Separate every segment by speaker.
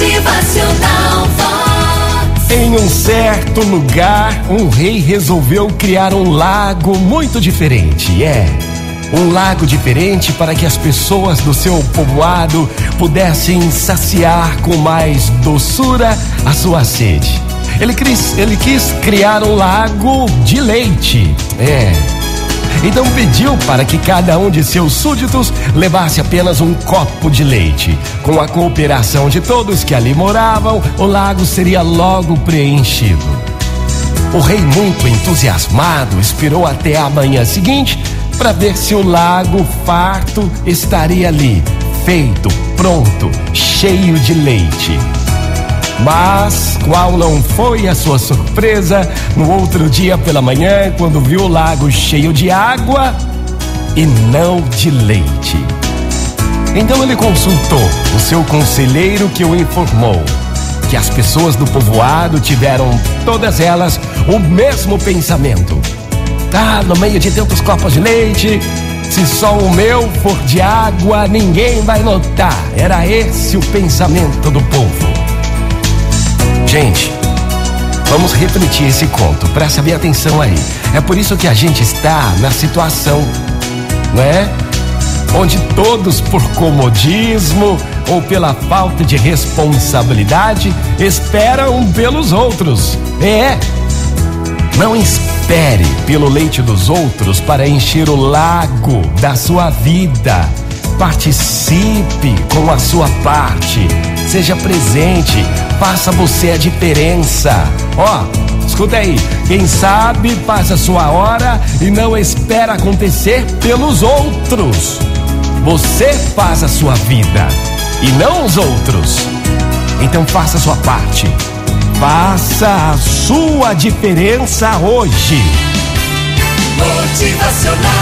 Speaker 1: Motivacional Vox.
Speaker 2: Em um certo lugar, um rei resolveu criar um lago muito diferente. É, um lago diferente para que as pessoas do seu povoado pudessem saciar com mais doçura a sua sede. Ele quis, ele quis criar um lago de leite. É. Então pediu para que cada um de seus súditos levasse apenas um copo de leite. Com a cooperação de todos que ali moravam, o lago seria logo preenchido. O rei, muito entusiasmado, esperou até a manhã seguinte para ver se o lago farto estaria ali, feito, pronto, cheio de leite. Mas qual não foi a sua surpresa no outro dia pela manhã, quando viu o lago cheio de água e não de leite? Então ele consultou o seu conselheiro que o informou que as pessoas do povoado tiveram, todas elas, o mesmo pensamento. Ah, no meio de tantos copos de leite, se só o meu for de água, ninguém vai notar. Era esse o pensamento do povo. Gente, vamos refletir esse conto, presta bem atenção aí. É por isso que a gente está na situação, não é? Onde todos, por comodismo ou pela falta de responsabilidade, esperam pelos outros. É, não espere pelo leite dos outros para encher o lago da sua vida. Participe com a sua parte. Seja presente. Faça você a diferença. Ó, escuta aí. Quem sabe faz a sua hora e não espera acontecer pelos outros. Você faz a sua vida e não os outros. Então faça a sua parte. Faça a sua diferença hoje.
Speaker 1: Motivacional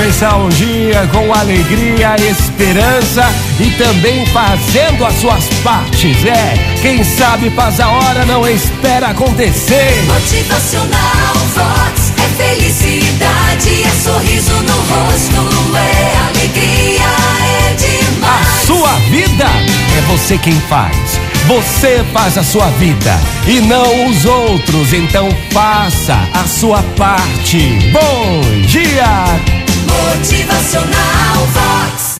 Speaker 2: começar um dia com alegria, esperança e também fazendo as suas partes. É, quem sabe faz a hora, não espera acontecer.
Speaker 1: Motivacional Vox. É felicidade, é sorriso no rosto. É alegria, é
Speaker 2: A
Speaker 1: demais.
Speaker 2: sua vida é você quem faz. Você faz a sua vida e não os outros. Então faça a sua parte. Bom dia!
Speaker 1: Motivacional Vox.